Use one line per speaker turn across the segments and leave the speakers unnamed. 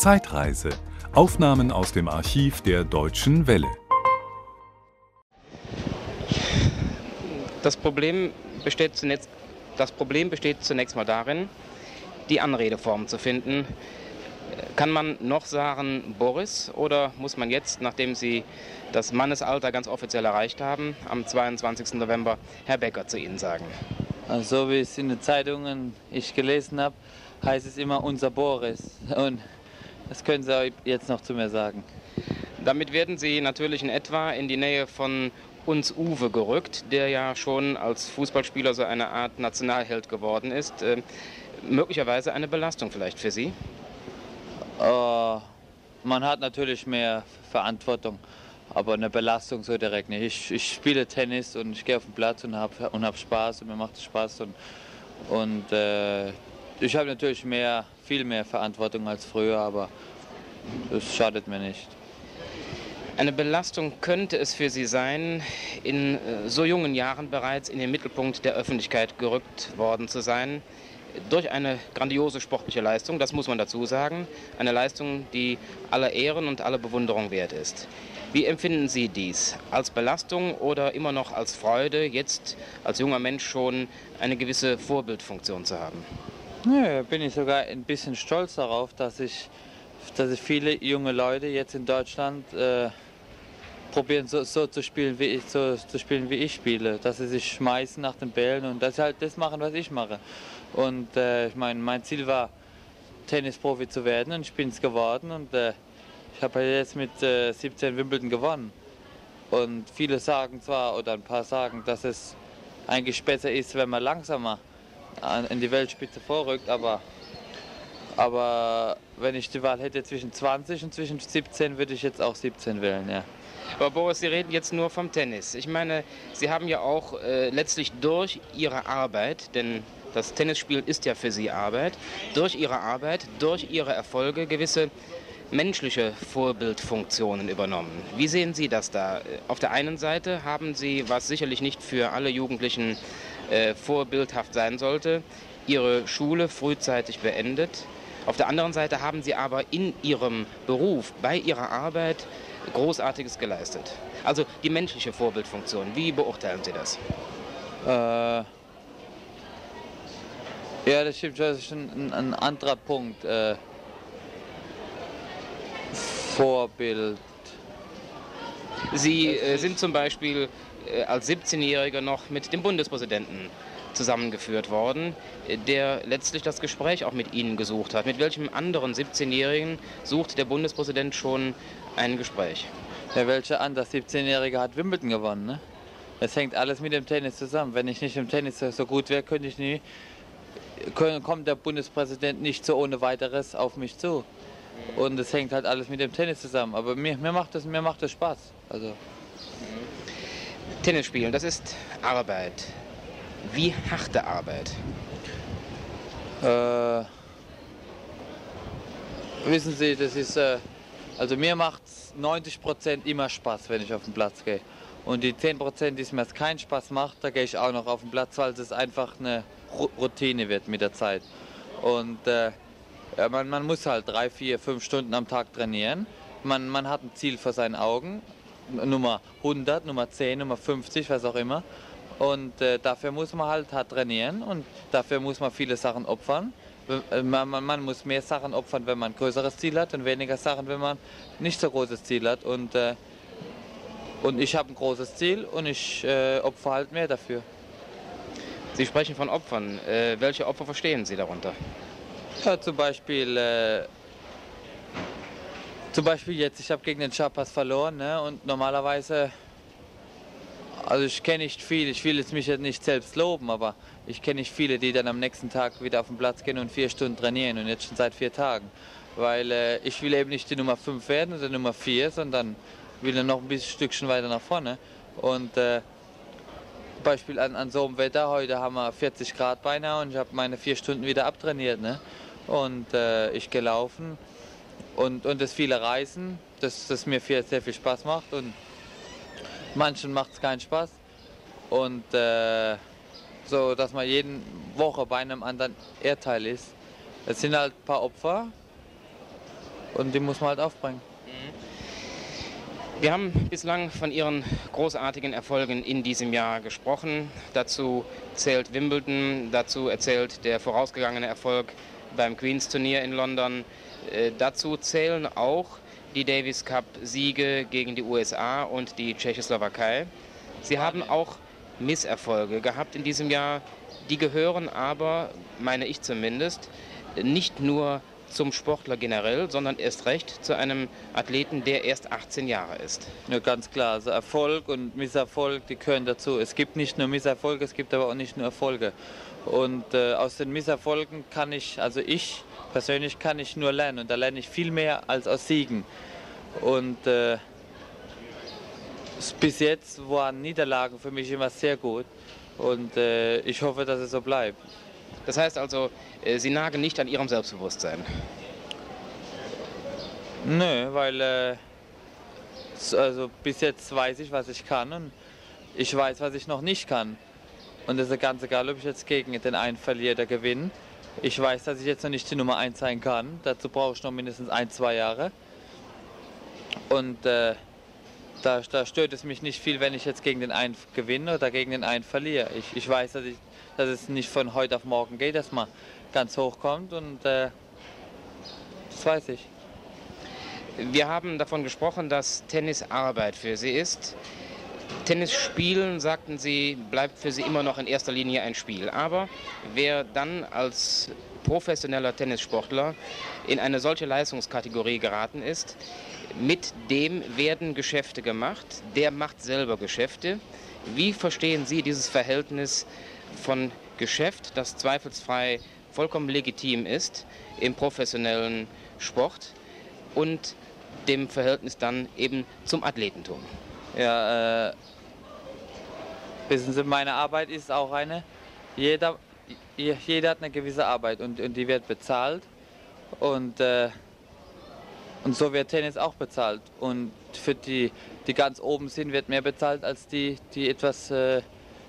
Zeitreise. Aufnahmen aus dem Archiv der Deutschen Welle.
Das Problem besteht zunächst, das Problem besteht zunächst mal darin, die Anredeform zu finden. Kann man noch sagen Boris oder muss man jetzt, nachdem Sie das Mannesalter ganz offiziell erreicht haben, am 22. November Herr Becker zu Ihnen sagen?
Also, so wie es in den Zeitungen ich gelesen habe, heißt es immer unser Boris. Und das können Sie jetzt noch zu mir sagen.
Damit werden Sie natürlich in etwa in die Nähe von uns Uwe gerückt, der ja schon als Fußballspieler so eine Art Nationalheld geworden ist. Äh, möglicherweise eine Belastung vielleicht für Sie?
Äh, man hat natürlich mehr Verantwortung, aber eine Belastung so direkt nicht. Ich, ich spiele Tennis und ich gehe auf den Platz und habe und hab Spaß und mir macht es Spaß. Und, und äh, ich habe natürlich mehr, viel mehr Verantwortung als früher, aber das schadet mir nicht.
Eine Belastung könnte es für Sie sein, in äh, so jungen Jahren bereits in den Mittelpunkt der Öffentlichkeit gerückt worden zu sein, durch eine grandiose sportliche Leistung, das muss man dazu sagen, eine Leistung, die aller Ehren und aller Bewunderung wert ist. Wie empfinden Sie dies? Als Belastung oder immer noch als Freude, jetzt als junger Mensch schon eine gewisse Vorbildfunktion zu haben?
Ja, bin ich sogar ein bisschen stolz darauf, dass ich, dass ich viele junge Leute jetzt in Deutschland äh, probieren so, so, zu spielen, wie ich so, zu spielen, wie ich spiele, dass sie sich schmeißen nach den Bällen und dass sie halt das machen, was ich mache. Und äh, ich meine, mein Ziel war Tennisprofi zu werden und ich bin es geworden und äh, ich habe halt jetzt mit äh, 17 Wimbledon gewonnen. Und viele sagen zwar oder ein paar sagen, dass es eigentlich besser ist, wenn man langsamer in die Weltspitze vorrückt, aber aber wenn ich die Wahl hätte zwischen 20 und zwischen 17, würde ich jetzt auch 17 wählen, ja.
Aber Boris, Sie reden jetzt nur vom Tennis. Ich meine, Sie haben ja auch äh, letztlich durch Ihre Arbeit, denn das Tennisspiel ist ja für Sie Arbeit, durch Ihre Arbeit, durch Ihre Erfolge gewisse menschliche Vorbildfunktionen übernommen. Wie sehen Sie das da? Auf der einen Seite haben Sie, was sicherlich nicht für alle Jugendlichen äh, vorbildhaft sein sollte, Ihre Schule frühzeitig beendet. Auf der anderen Seite haben Sie aber in Ihrem Beruf, bei Ihrer Arbeit Großartiges geleistet. Also die menschliche Vorbildfunktion, wie beurteilen Sie das?
Äh, ja, das stimmt, das ist ein, ein anderer Punkt. Äh, Vorbild.
Sie äh, sind zum Beispiel als 17-Jähriger noch mit dem Bundespräsidenten zusammengeführt worden, äh, der letztlich das Gespräch auch mit Ihnen gesucht hat. Mit welchem anderen 17-Jährigen sucht der Bundespräsident schon ein Gespräch?
Ja, welcher andere 17-Jährige hat Wimbledon gewonnen? Ne? Das hängt alles mit dem Tennis zusammen. Wenn ich nicht im Tennis so gut wäre, könnte ich nie, kommt der Bundespräsident nicht so ohne weiteres auf mich zu. Und es hängt halt alles mit dem Tennis zusammen. Aber mir, mir, macht, das, mir macht das Spaß. Also.
Tennis spielen, das ist Arbeit. Wie harte Arbeit?
Äh, wissen Sie, das ist, äh, also mir macht 90 Prozent immer Spaß, wenn ich auf den Platz gehe. Und die 10 Prozent, die es mir keinen Spaß macht, da gehe ich auch noch auf den Platz, weil es einfach eine Routine wird mit der Zeit. Und äh, man, man, muss halt drei, vier, fünf Stunden am Tag trainieren. Man, man hat ein Ziel vor seinen Augen, Nummer 100, Nummer 10, Nummer 50, was auch immer. Und äh, dafür muss man halt hart trainieren und dafür muss man viele Sachen opfern. Äh, man, man, man, muss mehr Sachen opfern, wenn man ein größeres Ziel hat und weniger Sachen, wenn man nicht so großes Ziel hat. Und, äh, und ich habe ein großes Ziel und ich äh, opfer halt mehr dafür.
Sie sprechen von Opfern. Äh, welche Opfer verstehen Sie darunter?
Ja, zum Beispiel, äh, zum Beispiel jetzt, ich habe gegen den Chapas verloren ne, und normalerweise also ich kenne nicht viele, ich will jetzt mich jetzt nicht selbst loben, aber ich kenne nicht viele, die dann am nächsten Tag wieder auf den Platz gehen und vier Stunden trainieren und jetzt schon seit vier Tagen. Weil äh, ich will eben nicht die Nummer 5 werden oder Nummer 4, sondern will dann noch ein bisschen Stückchen weiter nach vorne. Und äh, Beispiel an, an so einem Wetter, heute haben wir 40 Grad beinahe und ich habe meine vier Stunden wieder abtrainiert. Ne? Und äh, ich gelaufen und, und das viele Reisen, das, das mir viel, sehr viel Spaß macht. Und Manchen macht es keinen Spaß. Und äh, so, dass man jede Woche bei einem anderen Erdteil ist. Es sind halt ein paar Opfer. und die muss man halt aufbringen.
Wir haben bislang von Ihren großartigen Erfolgen in diesem Jahr gesprochen. Dazu zählt Wimbledon, dazu erzählt der vorausgegangene Erfolg beim Queens Turnier in London. Äh, dazu zählen auch die Davis Cup Siege gegen die USA und die Tschechoslowakei. Sie haben auch Misserfolge gehabt in diesem Jahr. Die gehören aber, meine ich zumindest, nicht nur zum Sportler generell, sondern erst recht zu einem Athleten, der erst 18 Jahre ist.
Ja, ganz klar. Also Erfolg und Misserfolg, die gehören dazu. Es gibt nicht nur Misserfolge, es gibt aber auch nicht nur Erfolge. Und äh, aus den Misserfolgen kann ich, also ich persönlich kann ich nur lernen. Und da lerne ich viel mehr als aus Siegen. Und äh, bis jetzt waren Niederlagen für mich immer sehr gut. Und äh, ich hoffe, dass es so bleibt.
Das heißt also, äh, Sie nagen nicht an Ihrem Selbstbewusstsein.
Nö, weil äh, also bis jetzt weiß ich, was ich kann und ich weiß, was ich noch nicht kann. Und es ist ganz egal, ob ich jetzt gegen den einen verliere oder gewinne. Ich weiß, dass ich jetzt noch nicht die Nummer 1 sein kann. Dazu brauche ich noch mindestens ein, zwei Jahre. Und äh, da, da, stört es mich nicht viel, wenn ich jetzt gegen den einen gewinne oder gegen den einen verliere. Ich, ich weiß, dass, ich, dass, es nicht von heute auf morgen geht, dass man ganz hoch kommt und äh, das weiß ich.
Wir haben davon gesprochen, dass Tennis Arbeit für Sie ist. Tennis spielen, sagten Sie, bleibt für Sie immer noch in erster Linie ein Spiel. Aber wer dann als professioneller Tennissportler in eine solche Leistungskategorie geraten ist, mit dem werden Geschäfte gemacht, der macht selber Geschäfte. Wie verstehen Sie dieses Verhältnis von Geschäft, das zweifelsfrei vollkommen legitim ist im professionellen Sport und dem Verhältnis dann eben zum Athletentum?
Ja, äh, wissen Sie, meine Arbeit ist auch eine. Jeder, jeder hat eine gewisse Arbeit und, und die wird bezahlt. Und äh, und so wird Tennis auch bezahlt. Und für die, die ganz oben sind, wird mehr bezahlt als die, die etwas äh,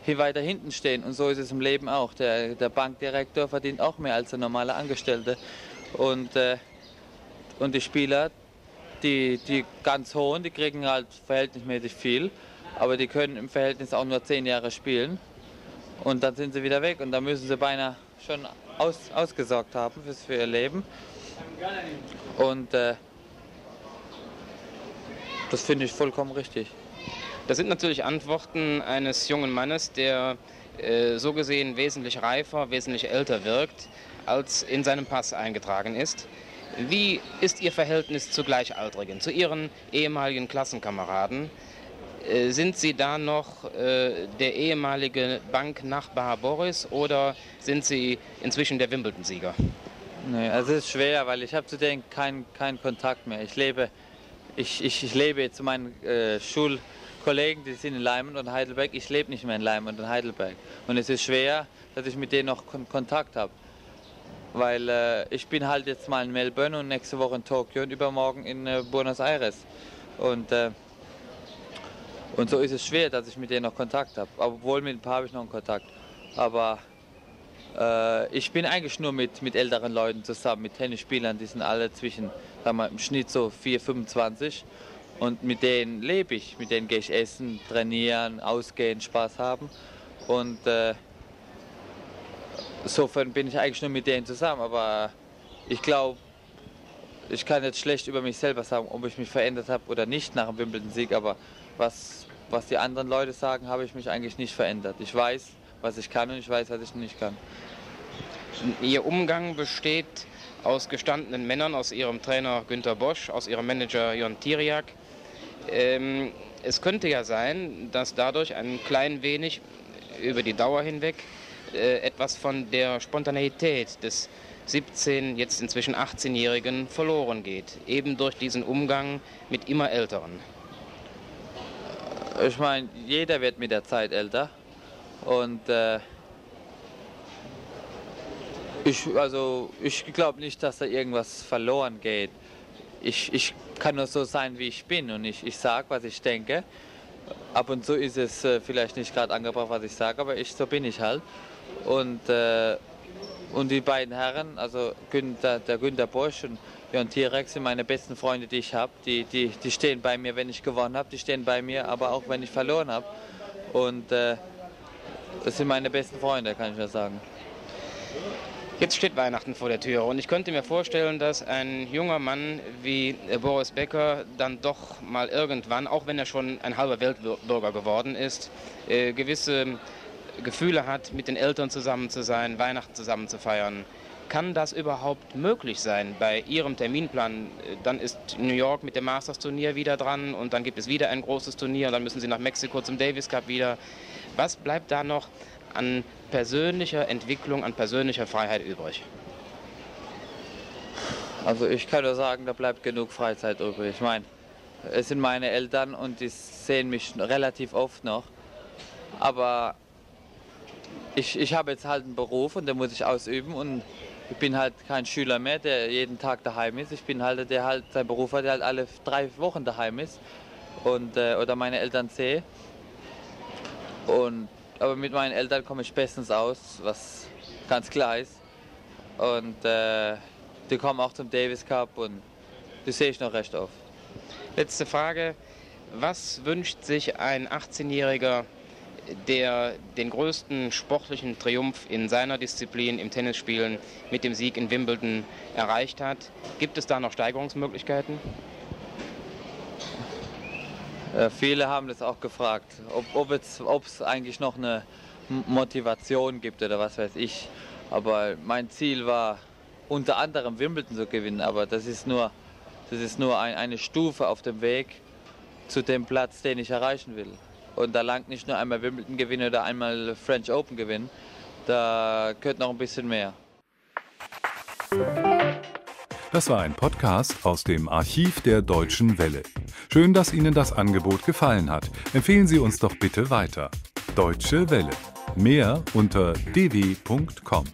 hier weiter hinten stehen. Und so ist es im Leben auch. Der, der Bankdirektor verdient auch mehr als der normale Angestellte. Und, äh, und die Spieler, die, die ganz hohen, die kriegen halt verhältnismäßig viel. Aber die können im Verhältnis auch nur zehn Jahre spielen. Und dann sind sie wieder weg. Und da müssen sie beinahe schon aus, ausgesorgt haben fürs, für ihr Leben. Und äh, das finde ich vollkommen richtig.
Das sind natürlich Antworten eines jungen Mannes, der äh, so gesehen wesentlich reifer, wesentlich älter wirkt, als in seinem Pass eingetragen ist. Wie ist Ihr Verhältnis zu Gleichaltrigen, zu Ihren ehemaligen Klassenkameraden? Äh, sind Sie da noch äh, der ehemalige Banknachbar Boris oder sind Sie inzwischen der Wimbledon-Sieger?
Nee, also es ist schwer, weil ich habe zu denen keinen kein Kontakt mehr. Ich lebe ich, ich, ich lebe zu meinen äh, Schulkollegen, die sind in Leimund und Heidelberg. Ich lebe nicht mehr in Leimund und Heidelberg. Und es ist schwer, dass ich mit denen noch Kon Kontakt habe. Weil äh, ich bin halt jetzt mal in Melbourne und nächste Woche in Tokio und übermorgen in äh, Buenos Aires. Und, äh, und so ist es schwer, dass ich mit denen noch Kontakt habe. Obwohl mit ein paar habe ich noch einen Kontakt. Aber äh, ich bin eigentlich nur mit, mit älteren Leuten zusammen, mit Tennisspielern, die sind alle zwischen, sagen wir, im Schnitt so 4, 25. Und mit denen lebe ich, mit denen gehe ich essen, trainieren, ausgehen, Spaß haben. Und äh, insofern bin ich eigentlich nur mit denen zusammen. Aber ich glaube, ich kann jetzt schlecht über mich selber sagen, ob ich mich verändert habe oder nicht nach dem Wimbledon-Sieg. Aber was, was die anderen Leute sagen, habe ich mich eigentlich nicht verändert. Ich weiß, was ich kann und ich weiß, was ich nicht kann.
Ihr Umgang besteht aus gestandenen Männern, aus Ihrem Trainer Günter Bosch, aus Ihrem Manager Jon Tiriak. Ähm, es könnte ja sein, dass dadurch ein klein wenig über die Dauer hinweg äh, etwas von der Spontaneität des 17, jetzt inzwischen 18-Jährigen verloren geht, eben durch diesen Umgang mit immer Älteren.
Ich meine, jeder wird mit der Zeit älter und äh, ich, also, ich glaube nicht, dass da irgendwas verloren geht. Ich, ich kann nur so sein, wie ich bin und ich, ich sage, was ich denke. Ab und zu ist es äh, vielleicht nicht gerade angebracht, was ich sage, aber ich, so bin ich halt. Und äh, und die beiden Herren, also Günther, der Günter Bosch und Björn T-Rex sind meine besten Freunde, die ich habe. Die, die, die stehen bei mir, wenn ich gewonnen habe, die stehen bei mir, aber auch wenn ich verloren habe. Und äh, das sind meine besten Freunde, kann ich nur sagen.
Jetzt steht Weihnachten vor der Tür und ich könnte mir vorstellen, dass ein junger Mann wie Boris Becker dann doch mal irgendwann, auch wenn er schon ein halber Weltbürger geworden ist, äh, gewisse Gefühle hat, mit den Eltern zusammen zu sein, Weihnachten zusammen zu feiern. Kann das überhaupt möglich sein bei Ihrem Terminplan? Dann ist New York mit dem Masters-Turnier wieder dran und dann gibt es wieder ein großes Turnier und dann müssen Sie nach Mexiko zum Davis Cup wieder. Was bleibt da noch an persönlicher Entwicklung, an persönlicher Freiheit übrig?
Also ich kann nur sagen, da bleibt genug Freizeit übrig. Ich meine, es sind meine Eltern und die sehen mich relativ oft noch. Aber ich, ich habe jetzt halt einen Beruf und den muss ich ausüben und ich bin halt kein Schüler mehr, der jeden Tag daheim ist. Ich bin halt, der halt seinen Beruf hat, der halt alle drei Wochen daheim ist und äh, oder meine Eltern sehe. Und aber mit meinen Eltern komme ich bestens aus, was ganz klar ist. Und äh, die kommen auch zum Davis Cup und die sehe ich noch recht oft.
Letzte Frage. Was wünscht sich ein 18-Jähriger, der den größten sportlichen Triumph in seiner Disziplin im Tennisspielen mit dem Sieg in Wimbledon erreicht hat? Gibt es da noch Steigerungsmöglichkeiten?
Äh, viele haben das auch gefragt, ob, ob es eigentlich noch eine Motivation gibt oder was weiß ich. Aber mein Ziel war unter anderem Wimbledon zu gewinnen, aber das ist nur, das ist nur ein, eine Stufe auf dem Weg zu dem Platz, den ich erreichen will. Und da langt nicht nur einmal Wimbledon gewinnen oder einmal French Open gewinnen, da gehört noch ein bisschen mehr.
Das war ein Podcast aus dem Archiv der Deutschen Welle. Schön, dass Ihnen das Angebot gefallen hat. Empfehlen Sie uns doch bitte weiter. Deutsche Welle. Mehr unter dw.com.